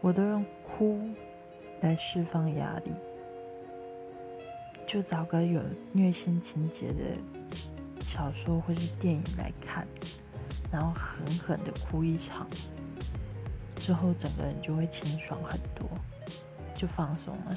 我都用哭来释放压力。就找个有虐心情节的小说或是电影来看然后狠狠的哭一场之后整个人就会清爽很多就放松了。